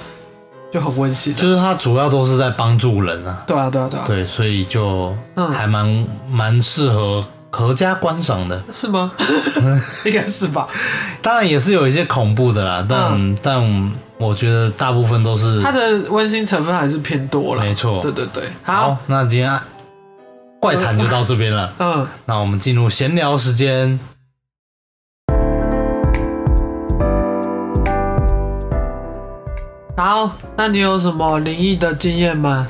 A: 就很温馨。
B: 就是它主要都是在帮助人啊。
A: 对啊，对啊，对啊，
B: 对，所以就
A: 嗯
B: 还蛮蛮适合合家观赏的。
A: 是吗？应该是吧。
B: 当然也是有一些恐怖的啦，但、但我觉得大部分都是
A: 它的温馨成分还是偏多了。
B: 没错
A: 对对对，
B: 好
A: 好，。
B: 那今天怪谈就到这边了，
A: 嗯，
B: 那我们进入闲聊时间。
A: 好，那你有什么灵异的经验吗？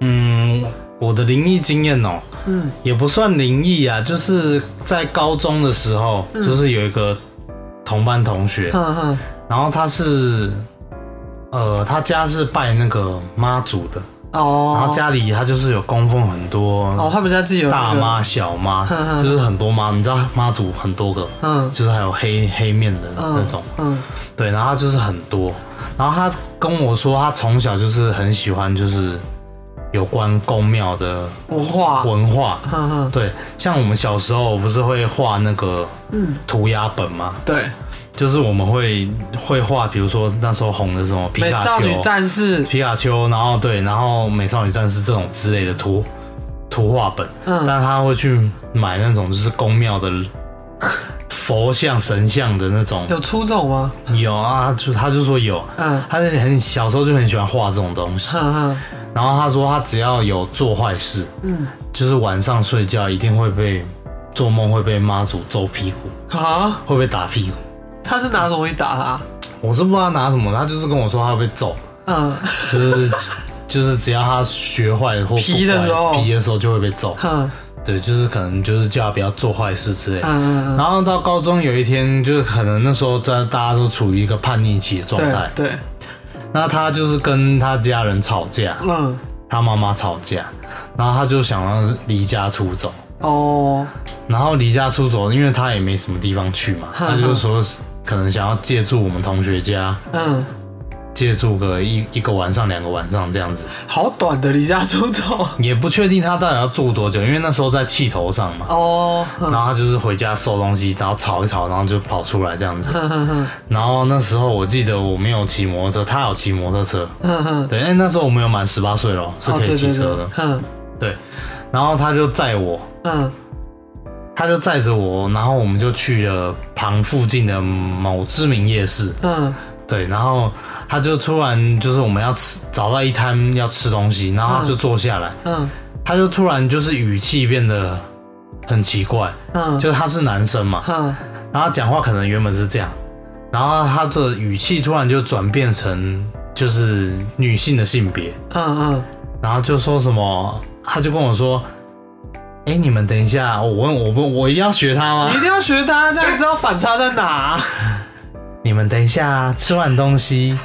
B: 嗯，我的灵异经验哦，
A: 嗯。
B: 也不算灵异啊，就是在高中的时候，
A: 嗯。
B: 就是有一个同班同学，然后他是，呃，他家是拜那个妈祖的，
A: 哦，
B: 然后家里他就是有供奉很多
A: 哦，他们家自己有
B: 大妈、，小妈，就是很多妈，你知道妈祖很多个，
A: 嗯。
B: 就是还有黑黑面的
A: 嗯
B: 那种，
A: 嗯。
B: 对，然后他就是很多，然后他跟我说，他从小就是很喜欢就是有关宫庙的
A: 文化，
B: 文化，对，像我们小时候不是会画那个
A: 嗯，
B: 涂鸦本吗？
A: 对，
B: 就是我们会会画，比如说那时候红的什么皮
A: 美
B: 卡
A: 少女
B: 丘、
A: 战士，
B: 皮卡丘，然后对，然后美少女战士这种之类的图图画本，
A: 嗯。
B: 但他会去买那种就是宫庙的佛像、神像的那种，
A: 有出这种吗？
B: 有啊，就他就说有，
A: 嗯，
B: 他是很小时候就很喜欢画这种东西，然后他说他只要有做坏事，
A: 嗯，
B: 就是晚上睡觉一定会被做梦会被妈祖揍屁股，
A: 啊，
B: 会被打屁股。
A: 他是拿什么东西打他？
B: 我是不知道他拿什么，他就是跟我说他会被揍，
A: 嗯。
B: 就是 就是只要他学坏或
A: 皮的
B: 乖
A: 时候。
B: 皮的时候就会被揍。
A: 哼，
B: 对，就是可能就是叫他不要做坏事之类的。
A: 嗯嗯
B: 然后到高中有一天，就是可能那时候在大家都处于一个叛逆期的状
A: 嗯，
B: 态，
A: 对对，
B: 那他就是跟他家人吵架，
A: 嗯，
B: 他妈妈吵架，然后他就想要离家出走。
A: 哦，
B: 然后离家出走，因为他也没什么地方去嘛，
A: 哼
B: 他就是说可能想要借住我们同学家，
A: 嗯，
B: 借住个一一个晚上、两个晚上这样子，
A: 好短的离家出走，
B: 也不确定他到底要住多久，因为那时候在气头上嘛。
A: 哦，
B: 然后他就是回家收东西，然后吵一吵，然后就跑出来这样子。然后那时候我记得我没有骑摩托车，他有骑摩托车。对，因为那时候我没有满十八岁了，是可以骑车的。
A: 对，
B: 然后他就载我，
A: 嗯
B: 他就载着我，然后我们就去了旁附近的某知名夜市。
A: 嗯
B: 对，然后他就突然就是我们要吃，找到一摊要吃东西，然后他就坐下来，
A: 嗯。
B: 他就突然就是语气变得很奇怪，
A: 嗯，
B: 就是他是男生嘛，
A: 嗯。
B: 然后讲话可能原本是这样，然后他的语气突然就转变成就是女性的性别，
A: 嗯嗯，
B: 然后就说什么，他就跟我说：“哎，你们等一下，我问我问我一定要学他吗？
A: 你一？定要学他，这样知道反差在哪。
B: 你们等一下吃完东西，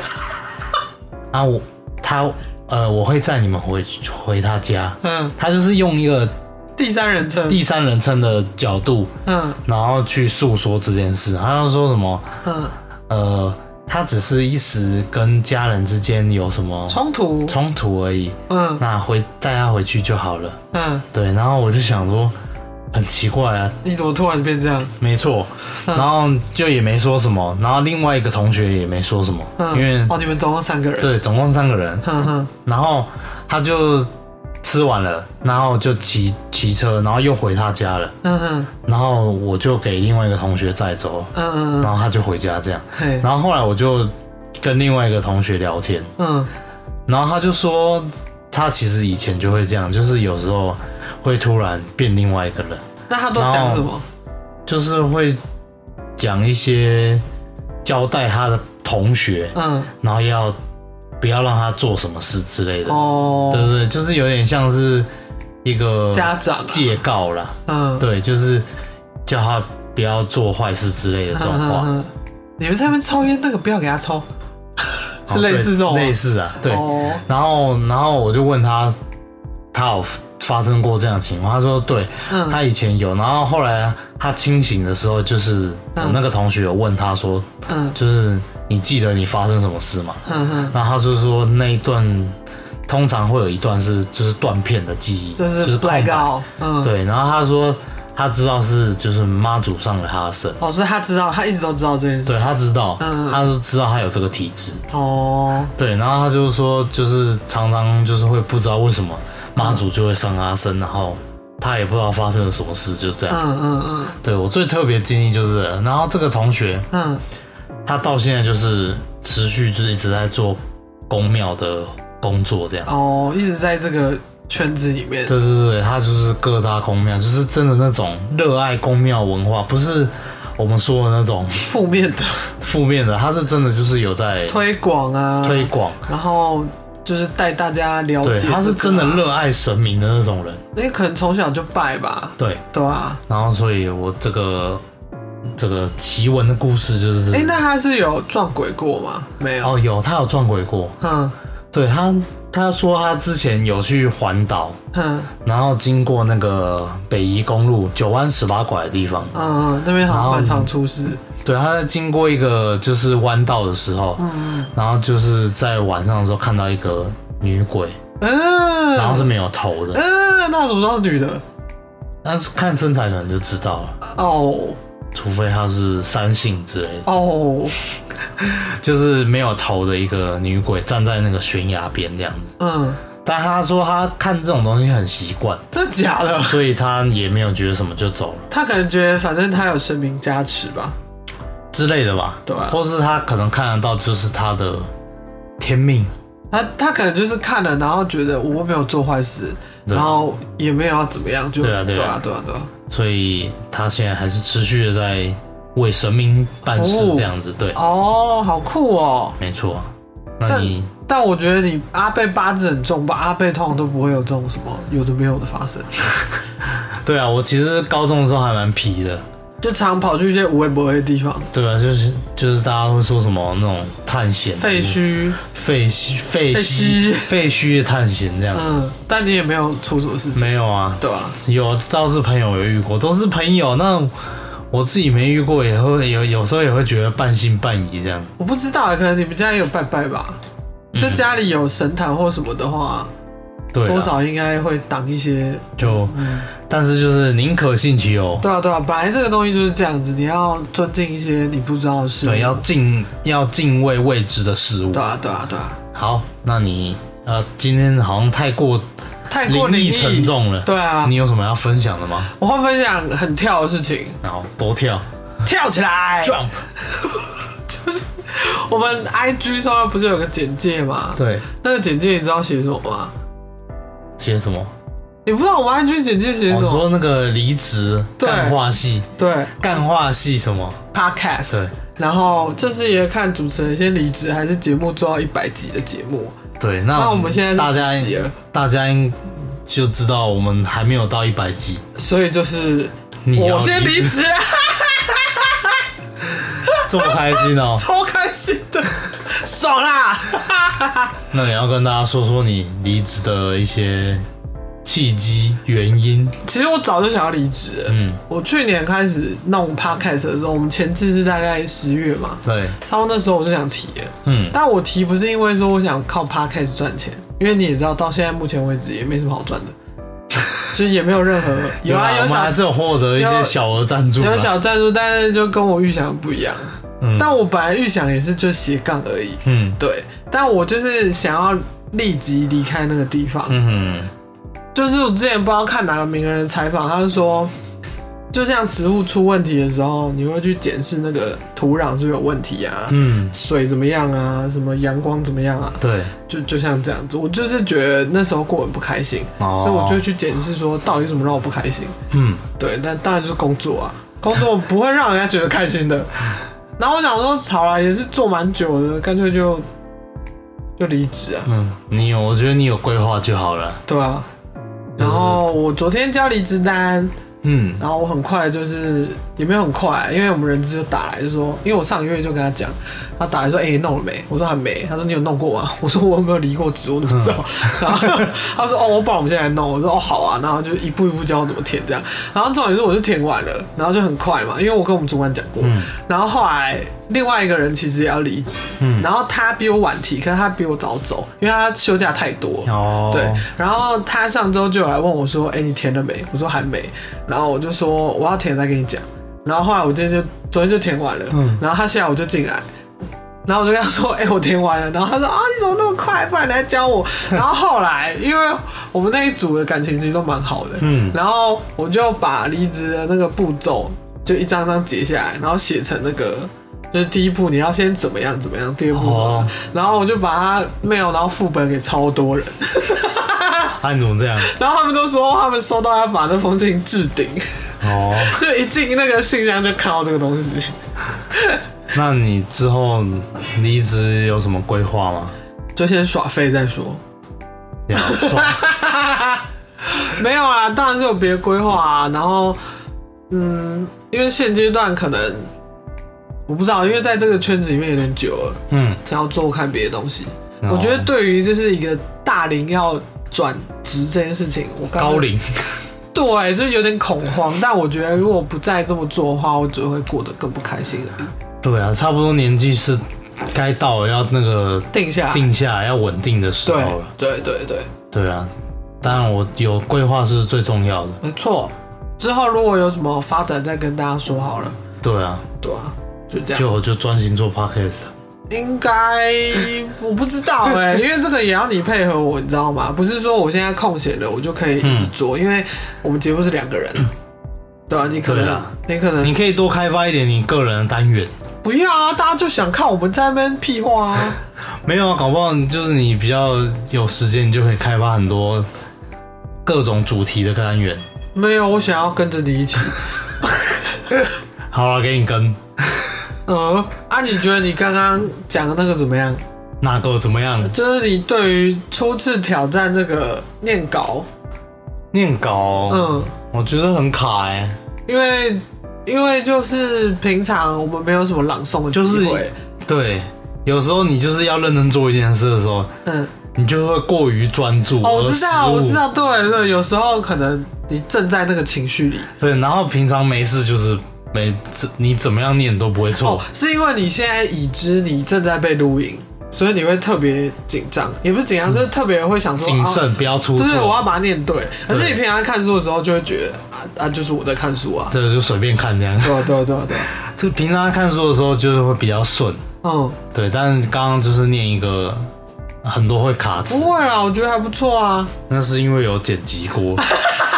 B: 啊，我他呃我会载你们回回他家。
A: 嗯，
B: 他就是用一个
A: 第三人称。
B: 第三人称的角度，
A: 嗯
B: 然后去诉说这件事。他就说什么
A: 嗯，
B: 呃，他只是一时跟家人之间有什么
A: 冲突。
B: 冲突而已，
A: 嗯
B: 那回带他回去就好了。
A: 嗯，
B: 对，然后我就想说，很奇怪啊，
A: 你怎么突然变这样？
B: 没错，
A: 嗯。
B: 然后就也没说什么，然后另外一个同学也没说什么，
A: 嗯，
B: 因为
A: 哦，你们总共三个人。，
B: 对，总共三个人，
A: 哼哼，
B: 然后他就吃完了，然后就骑骑车，然后又回他家了，
A: 嗯哼，
B: 然后我就给另外一个同学载走，
A: 嗯嗯嗯，
B: 然后他就回家这样，
A: 嘿，
B: 然后后来我就跟另外一个同学聊天，
A: 嗯。
B: 然后他就说他其实以前就会这样，就是有时候会突然变另外一个人。
A: 那他都讲什么？
B: 就是会讲一些交代他的同学，
A: 嗯，
B: 然后要不要让他做什么事之类的。
A: 哦，
B: 对对对，就是有点像是一个
A: 家长啊
B: 戒告啦。
A: 嗯，
B: 对，就是叫他不要做坏事之类的这种话。
A: 嗯，你们在那边抽烟，那个不要给他抽，是类似这种
B: 哦类似啊，对。
A: 哦，
B: 然后然后我就问他，他有发生过这样的情况？他说对，
A: 嗯
B: 他以前有。然后后来他清醒的时候，就是我那个同学有问他说，
A: 嗯
B: 就是你记得你发生什么事吗？
A: 嗯哼，
B: 然后他就说那一段通常会有一段是就是断片的记忆，
A: 就是
B: 空白
A: black out，嗯，，
B: 对，然后他说他知道是就是妈祖上了他的身，
A: 哦，所以他知道，他一直都知道这件事。
B: 对，他知道，
A: 嗯。
B: 他就知道他有这个体质，
A: 哦，
B: 对，然后他就是说就是常常就是会不知道为什么妈祖就会上他身，然后他也不知道发生了什么事，就这样。
A: 嗯嗯嗯。
B: 对我最特别经历就是，然后这个同学
A: 嗯，
B: 他到现在就是持续就是一直在做公庙的工作，这样。
A: 哦，一直在这个圈子里面，
B: 对对对，他就是各大公庙，就是真的那种热爱公庙文化，不是我们说的那种
A: 负面的。
B: 负面的，他是真的就是有在
A: 推广啊，
B: 推广，
A: 然后就是带大家了
B: 对，
A: 解、
B: 他是真的，热爱神明的那种人，
A: 因为可能从小就拜吧，
B: 对。
A: 对啊。
B: 然后，所以我这个这个奇闻的故事就是，
A: 哎、那他是有撞鬼过吗？没有。
B: 哦，有他有撞鬼过，
A: 嗯
B: 对他他说他之前有去环岛，
A: 嗯。
B: 然后经过那个北宜公路九弯十八拐的地方，
A: 嗯嗯，那边好像蛮常出事。
B: 对，他在经过一个就是弯道的时候，
A: 嗯
B: 然后就是在晚上的时候看到一个女鬼，
A: 嗯，
B: 然后是没有头的，
A: 嗯，那怎么知道是女的？
B: 那是看身材可能就知道了，
A: 哦。
B: 除非她是三性之类的，
A: 哦，
B: 就是没有头的一个女鬼站在那个悬崖边这样子。
A: 嗯，
B: 但他说他看这种东西很习惯，
A: 真的假的？
B: 所以他也没有觉得什么就走了
A: 他可能觉得反正他有神明加持吧。
B: 之类的吧，
A: 对啊
B: 或是他可能看得到就是他的天命，
A: 他他可能就是看了，然后觉得我没有做坏事，
B: 对
A: 然后也没有要怎么样，就
B: 对啊对啊
A: 对啊对啊。
B: 所以他现在还是持续的在为神明办事
A: 哦
B: 这样子。对，
A: 哦，好酷哦！
B: 没错。那你
A: 但我觉得你阿贝八字很重吧？阿贝通常都不会有这种什么有的没有的发生，
B: 对啊，我其实高中的时候还蛮皮的。
A: 就常跑去一些无微不微的地方，
B: 对啊，就是就是大家会说什么那种探险
A: 废墟，
B: 废墟废
A: 废
B: 墟
A: 墟
B: 废墟的探险这样。
A: 嗯，但你也没有出什么事情，
B: 没有啊，
A: 对啊，
B: 有倒是朋友有遇过，都是朋友。那我自己没遇过，也会有有时候也会觉得半信半疑这样。
A: 我不知道，可能你们家也有拜拜吧？就家里有神坛或什么的话，
B: 嗯对啊，
A: 多少应该会挡一些。
B: 就，
A: 嗯，
B: 但是就是宁可信其有，
A: 对啊，对啊，本来这个东西就是这样子，你要尊敬一些你不知道的事物。
B: 对，要敬要敬畏未知的事物
A: 对。啊，对啊，对啊，
B: 好，那你呃今天好像太过
A: 太过灵异
B: 沉。重了，
A: 对啊，
B: 你有什么要分享的吗？
A: 我会分享很跳的事情，
B: 然后多跳
A: 跳起来。
B: jump，就是
A: 我们 IG 上面不是有个简介吗？
B: 对，
A: 那个简介你知道写什么吗？
B: 写什么？
A: 你不知道我们 IG 简介写什么？
B: 说那个离职
A: 对
B: 干化系，
A: 对
B: 干化系什么
A: ？，Podcast。
B: 对
A: 然后就是也看主持人先离职，还是节目做到一百集的节目。
B: 对，那
A: 那我们现在
B: 大家大家应就知道我们还没有到一百集，
A: 所以就是我先离职，
B: 这么开心哦。
A: 超开心的，爽啦！
B: 那你要跟大家说说你离职的一些契机原因。
A: 其实我早就想要离职。
B: 嗯，
A: 我去年开始弄 podcast 的时候，我们前置是大概十月嘛，
B: 对，
A: 差不多那时候我就想提了。
B: 嗯，
A: 但我提不是因为说我想靠 podcast 赚钱，因为你也知道，到现在目前为止也没什么好赚的，就是也没有任何有啊有小
B: 还是有获得一些小额赞助啊，
A: 有小赞助，但是就跟我预想的不一样。
B: 嗯，
A: 但我本来预想也是就斜杠而已，
B: 嗯
A: 对。但我就是想要立即离开那个地方，
B: 嗯
A: 就是我之前不知道看哪个名人的采访，他就说，就像植物出问题的时候，你会去检视那个土壤是不是有问题啊，
B: 嗯，
A: 水怎么样啊，什么阳光怎么样啊，
B: 对，
A: 就就像这样子。我就是觉得那时候过得很不开心，
B: 哦，
A: 所以我就去检视说到底什么让我不开心。
B: 嗯
A: 对，但当然就是工作啊，工作不会让人家觉得开心的。然后我想说，好啦，也是做蛮久的，干脆就就离职啊，
B: 嗯，你有，我觉得你有规划就好了。
A: 对啊。
B: 就是
A: 然后我昨天交离职单，
B: 嗯。
A: 然后我很快就是也没有很快，因为我们人资就打来就说，因为我上个月就跟他讲，他打来说，哎、你弄了没？我说还没。他说你有弄过吗？我说我有没有离过职？我怎么知道？然后他说哦，我帮我们现在来弄。我说哦好啊，然后就一步一步教我怎么填这样。然后重点是我就填完了，然后就很快嘛，因为我跟我们主管讲过。
B: 嗯
A: 然后后来另外一个人其实也要离职，
B: 嗯，
A: 然后他比我晚提，可是他比我早走，因为他休假太多。
B: 哦，
A: 对，然后他上周就有来问我说：“哎、你填了没？”我说还没，然后我就说我要填再跟你讲。然后后来我今天就昨天就填完了，
B: 嗯
A: 然后他下午就进来，然后我就跟他说：“ 哎、我填完了。”然后他说：“啊，你怎么那么快？不然你来教我。”然后后来因为我们那一组的感情其实都蛮好的，
B: 嗯
A: 然后我就把离职的那个步骤就一张张截下来，然后写成那个。就是第一步你要先怎么样怎么样，第二步怎么样
B: 哦
A: 然后我就把它 mail，然后副本给超多人，
B: 啊，你怎么这样？
A: 然后他们都说他们收到要把那封信置顶，
B: 哦，
A: 就一进那个信箱就看到这个东西。
B: 那你之后离职有什么规划吗？
A: 就先耍废再说。没有啊，当然是有别的规划啊。然后，嗯，因为现阶段可能我不知道，因为在这个圈子里面有点久了，
B: 嗯，
A: 想要做看别的东西。
B: 哦
A: 我觉得对于就是一个大龄要转职这件事情，我
B: 高龄，
A: 对，就有点恐慌。但我觉得如果不再这么做的话，我只会过得更不开心而已。
B: 对啊，差不多年纪是该到了要那个
A: 定下来，
B: 定下来要稳定的时候
A: 对
B: 了。
A: 对对对，
B: 对啊，当然我有规划是最重要的。
A: 没错。之后如果有什么发展，再跟大家说好了。
B: 对啊，
A: 对啊，就这样。
B: 就我就专心做 podcast。
A: 应该我不知道哎、因为这个也要你配合我，你知道吗？不是说我现在空闲了，我就可以一直做，因为我们节目是两个人。对啊，你可能
B: 啊
A: 你可能
B: 你可以多开发一点你个人的单元。
A: 不要啊，大家就想看我们在那边屁话啊。
B: 没有啊，搞不好就是你比较有时间，你就可以开发很多各种主题的单元。
A: 没有，我想要跟着你一起。
B: 好了，给你跟
A: 嗯，啊，你觉得你刚刚讲的那个怎么样？
B: 哪个怎么样？
A: 就是你对于初次挑战这个念稿，
B: 念稿，
A: 嗯，
B: 我觉得很卡哎、
A: 因为因为就是平常我们没有什么朗诵的机
B: 就是
A: 会，
B: 对，有时候你就是要认真做一件事的时候，
A: 嗯，
B: 你就会过于专注，
A: 哦，我知道，我知。道，对对，有时候可能你正在那个情绪里，
B: 对，然后平常没事就是没你怎么样念都不会错。
A: 哦，是因为你现在已知你正在被录影，所以你会特别紧张，也不是紧张，就是特别会想说啊
B: 谨慎，不要出错。
A: 就是我要把它念对。可是你平常看书的时候，就会觉得啊啊，就是我在看书啊。
B: 这个就随便看这样。
A: 对啊，对啊，对。
B: 就平常看书的时候就是会比较顺，
A: 嗯，
B: 对。但是刚刚就是念一个很多会卡词
A: 不，会啦，我觉得还不错啊。
B: 那是因为有剪辑过。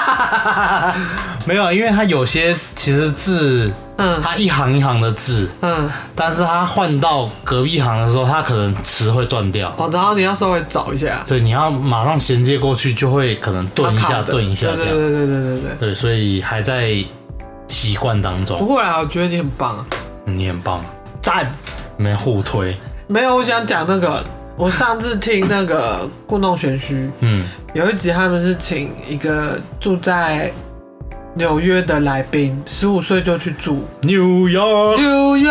B: 没有，因为它有些其实字
A: 嗯
B: 它一行一行的字，
A: 嗯，
B: 但是它换到隔壁行的时候，它可能词会断掉。
A: 哦，然后你要稍微找一下，
B: 对，你要马上衔接过去，就会可能顿一下，顿一下这样。
A: 对对对对对对对。
B: 对，所以还在习惯当中
A: 不
B: 中。
A: 会啊，我觉得你很棒啊，
B: 你很棒，
A: 赞。
B: 没互推。
A: 没有，我想讲那个，我上次听那个故弄玄虚，
B: 嗯
A: 有一集他们是请一个住在纽约的来宾，十五岁就去住
B: ，New York。
A: 纽约，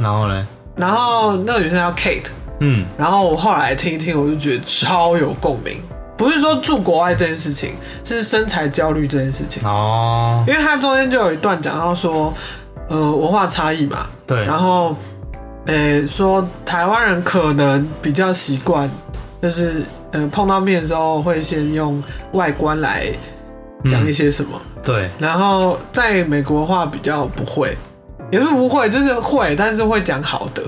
B: 然后呢？
A: 然后那个女生叫 Kate，
B: 嗯
A: 然后我后来听一听，我就觉得超有共鸣。不是说住国外这件事情，是身材焦虑这件事情。
B: 哦，
A: 因为他中间就有一段讲到说，呃，文化差异嘛，
B: 对，
A: 然后，呃，说台湾人可能比较习惯，就是呃碰到面的时候会先用外观来讲一些什么，
B: 对，
A: 然后在美国的话比较不会，也不是不会，就是会，但是会讲好的，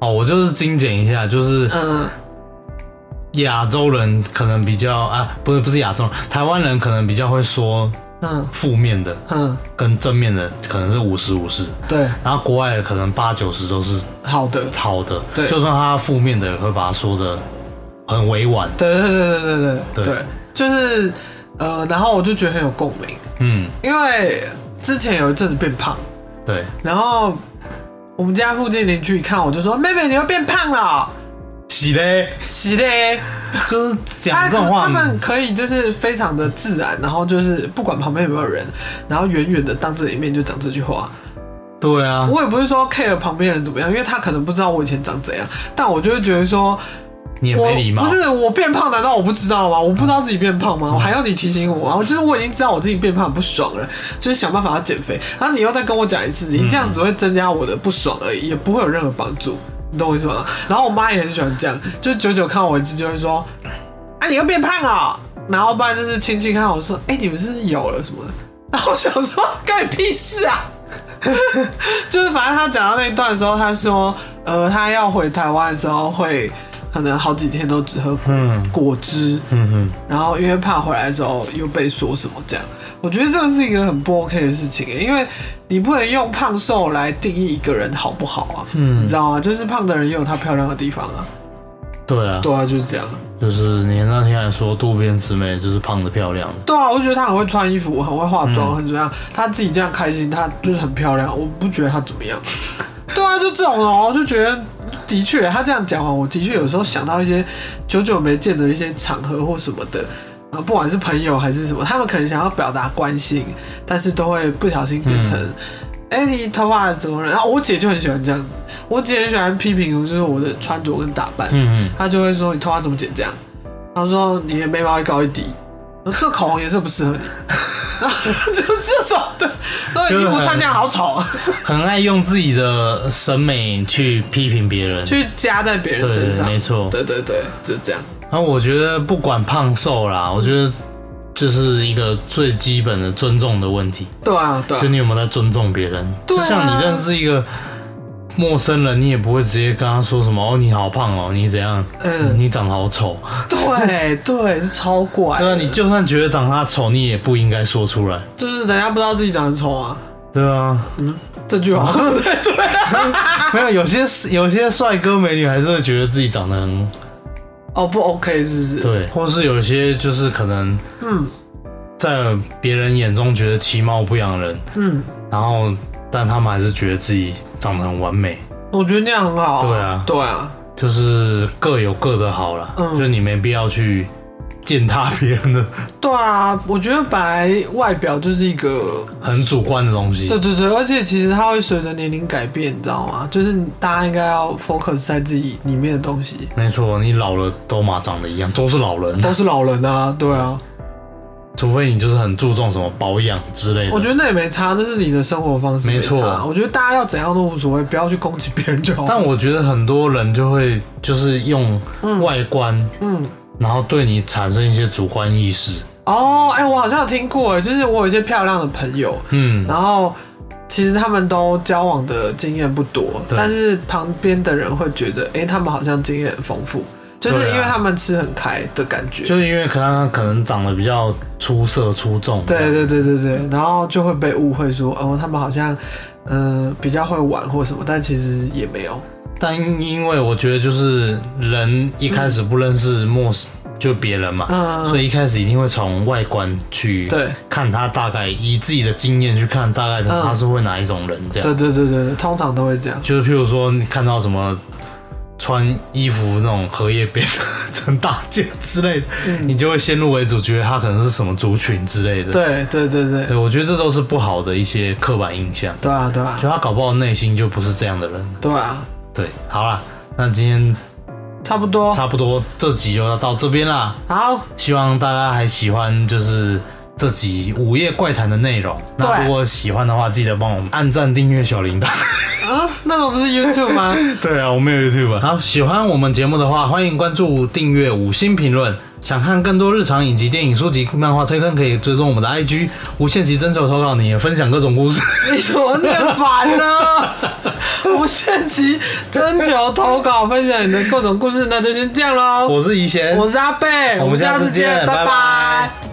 B: 哦，我就是精简一下，就是
A: 嗯。
B: 亚洲人可能比较啊，不是不是亚洲人，台湾人可能比较会说
A: 嗯，
B: 负面的，
A: 嗯，
B: 跟正面的可能是五十五十，
A: 对，
B: 然后国外的可能八九十都是
A: 好的，
B: 好的，
A: 对，
B: 就算他负面的也会把他说的很委婉，
A: 对对对对对对
B: 对，
A: 對就是呃，然后我就觉得很有共鸣，
B: 嗯，
A: 因为之前有一阵子变胖，
B: 对，
A: 然后我们家附近邻居一看我就说妹妹你又变胖了，
B: 喜嘞。
A: 喜嘞。
B: 就是讲
A: 他
B: 这种话，
A: 他们可以就是非常的自然，然后就是不管旁边有没有人，然后远远的当着你面就讲这句话。
B: 对啊，
A: 我也不是说 care 旁边人怎么样，因为他可能不知道我以前长怎样，但我就会觉得说，
B: 你也
A: 我
B: 没礼貌，
A: 不是我变胖，难道我不知道吗？我不知道自己变胖吗？我还要你提醒我啊！我就是我已经知道我自己变胖很不爽了，就是想办法要减肥。然后你又再跟我讲一次，你这样只会增加我的不爽而已，也不会有任何帮助。你懂我意思吗？然后我妈也很喜欢这样，就久久看我一次就会说：“啊，你又变胖了。”然后不然就是亲戚看我说：“哎、你们是不是有了什么？”然后我想说：“干你屁事啊！” 就是反正他讲到那一段的时候，他说：“呃，他要回台湾的时候会可能好几天都只喝果
B: 嗯。
A: 果汁，然后因为怕回来的时候又被说什么这样，我觉得这个是一个很不 OK 的事情耶，因为你不能用胖瘦来定义一个人好不好啊，
B: 嗯。
A: 你知道吗？就是胖的人也有他漂亮的地方啊，
B: 对啊，
A: 对啊，就是这样，
B: 就是你那天还说渡边直美就是胖的漂亮。的，
A: 对啊，我就觉得她很会穿衣服，很会化妆，
B: 嗯。
A: 很怎么样，她自己这样开心，她就是很漂亮，我不觉得她怎么样，对啊，就这种哦，我就觉得。的确，她这样讲完，我的确有时候想到一些久久没见的一些场合或什么的，啊，不管是朋友还是什么，他们可能想要表达关心，但是都会不小心变成，哎、你头发怎么了？然后我姐就很喜欢这样子，我姐很喜欢批评，就是我的穿着跟打扮，
B: 嗯
A: 她就会说你头发怎么剪这样？然后说你的眉毛一高一低，这口红颜色不适合你，就这种的，然后衣服穿这样好丑，
B: 嗯，很爱用自己的审美去批评别人，
A: 去加在别人身上，
B: 没错。
A: 对对对，就这样，
B: 然后我觉得不管胖瘦啦，我觉得就是一个最基本的尊重的问题，
A: 对啊对啊。
B: 就你有没有在尊重别人？
A: 对啊。
B: 就像你认识一个陌生人，你也不会直接跟他说什么哦，你好胖哦，你怎样？
A: 嗯
B: 你长得好丑。
A: 对对，是超怪的，
B: 对啊，你就算觉得长得他丑，你也不应该说出来。
A: 就是人家不知道自己长得丑啊，
B: 对啊，嗯
A: 这句话，对 对啊，
B: 没有有些有些帅哥美女还是会觉得自己长得很
A: 哦不 OK 是不是？，
B: 对，或是有些就是可能
A: 嗯
B: 在别人眼中觉得其貌不扬人，
A: 嗯，
B: 然后但他们还是觉得自己长得很完美，
A: 我觉得那样很好、
B: 对啊。
A: 对啊，
B: 就是各有各的好了，
A: 嗯。
B: 就你没必要去践踏别人的
A: 对啊，我觉得本来外表就是一个
B: 很主观的东西。
A: 对。对对，而且其实它会随着年龄改变，你知道吗？就是大家应该要 focus 在自己里面的东西，
B: 没错，你老了都嘛长得一样，都是老人，
A: 都是老人啊，对啊，
B: 除非你就是很注重什么保养之类的。
A: 我觉得那也没差，这是你的生活方式，
B: 没错
A: 我觉得大家要怎样都无所谓，不要去攻击别人就好。
B: 但我觉得很多人就会就是用外观，
A: 嗯，
B: 然后对你产生一些主观意识。
A: 哦，哎、我好像有听过，哎，就是我有一些漂亮的朋友，
B: 嗯，
A: 然后其实他们都交往的经验不多，但是旁边的人会觉得，哎、他们好像经验很丰富。就是因为他们吃很开的感觉。
B: 就是因为可能可能长得比较出色出众，
A: 对对对对对，然后就会被误会说，哦，他们好像，呃，比较会玩或什么，但其实也没有。
B: 但因为我觉得就是人一开始不认识陌生就别人嘛，
A: 嗯
B: 所以一开始一定会从外观去
A: 对
B: 看他大概以自己的经验去看大概
A: 嗯
B: 他是会哪一种人这样。
A: 对对对对对，通常都会这样。
B: 就是譬如说你看到什么穿衣服那种荷叶边的 陈大件之类的，
A: 嗯
B: 你就会先入为主，觉得他可能是什么族群之类的。
A: 对对对对
B: 对，我觉得这都是不好的一些刻板印象。
A: 对啊对啊
B: 就他搞不好内心就不是这样的人。
A: 对啊，
B: 对，好啦，那今天
A: 差不多。
B: 差不多这集就要到这边啦。
A: 好，
B: 希望大家还喜欢就是这集午夜怪谈的内容。那
A: 对
B: 如果喜欢的话，记得帮我们按赞、订阅、小铃铛。
A: 啊，那个不是 YouTube 吗？
B: 对啊，我们有 YouTube。好，喜欢我们节目的话，欢迎关注、订阅、五星评论。想看更多日常影集、电影、书籍、漫画推坑，可以追踪我们的 IG 无限期征求投稿，你也分享各种故事。
A: 你说念烦了，无限期征求投稿，分享你的各种故事，那就先这样喽。
B: 我是怡贤，
A: 我是阿贝，
B: 我们下次见
A: 拜
B: 拜拜
A: 拜